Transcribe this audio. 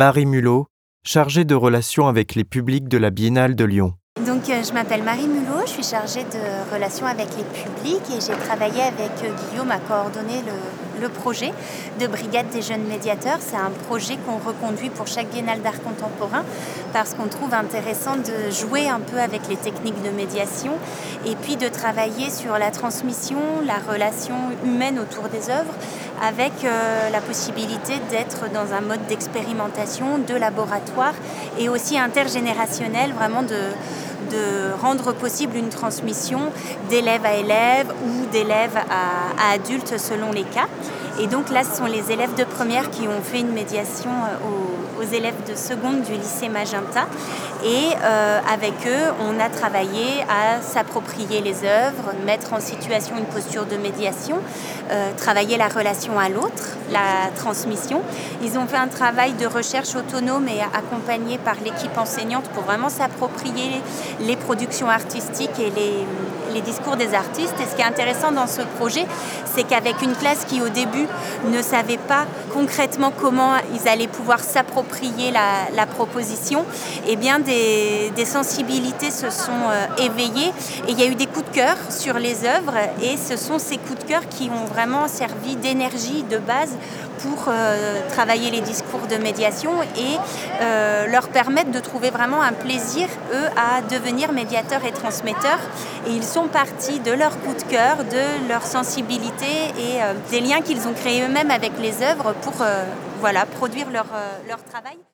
Marie Mulot, chargée de relations avec les publics de la Biennale de Lyon. Euh, je m'appelle Marie Mulot, je suis chargée de relations avec les publics et j'ai travaillé avec euh, Guillaume à coordonner le, le, projet de Brigade des jeunes médiateurs. C'est un projet qu'on reconduit pour chaque Biennale d'art contemporain parce qu'on trouve intéressant de jouer un peu avec les techniques de médiation et puis de travailler sur la transmission, la relation humaine autour des œuvres avec euh, la possibilité d'être dans un mode d'expérimentation, de laboratoire et aussi intergénérationnel, vraiment de de rendre possible une transmission d'élève à élève ou d'élève à, adultes selon les cas. Et donc là, ce sont les élèves de première qui ont fait une médiation aux, aux élèves de seconde du lycée Magenta. Et euh, avec eux, on a travaillé à s'approprier les œuvres, mettre en situation une posture de médiation, euh, travailler la relation à l'autre, la transmission. Ils ont fait un travail de recherche autonome et accompagné par l'équipe enseignante pour vraiment s'approprier les productions artistiques et les, discours des artistes. Et ce qui est intéressant dans ce projet, c'est qu'avec une classe qui au début ne savait pas concrètement comment ils allaient pouvoir s'approprier la, proposition, eh bien des, des sensibilités se sont euh, éveillées et il y a eu des coups de cœur sur les œuvres et ce sont ces coups de cœur qui ont vraiment servi d'énergie de base pour euh, travailler les discours de médiation et euh, leur permettre de trouver vraiment un plaisir, eux, à devenir médiateurs et transmetteurs. Et ils sont partis de leur coup de cœur, de leur sensibilité et euh, des liens qu'ils ont créés eux-mêmes avec les œuvres pour voilà, produire leur, leur travail.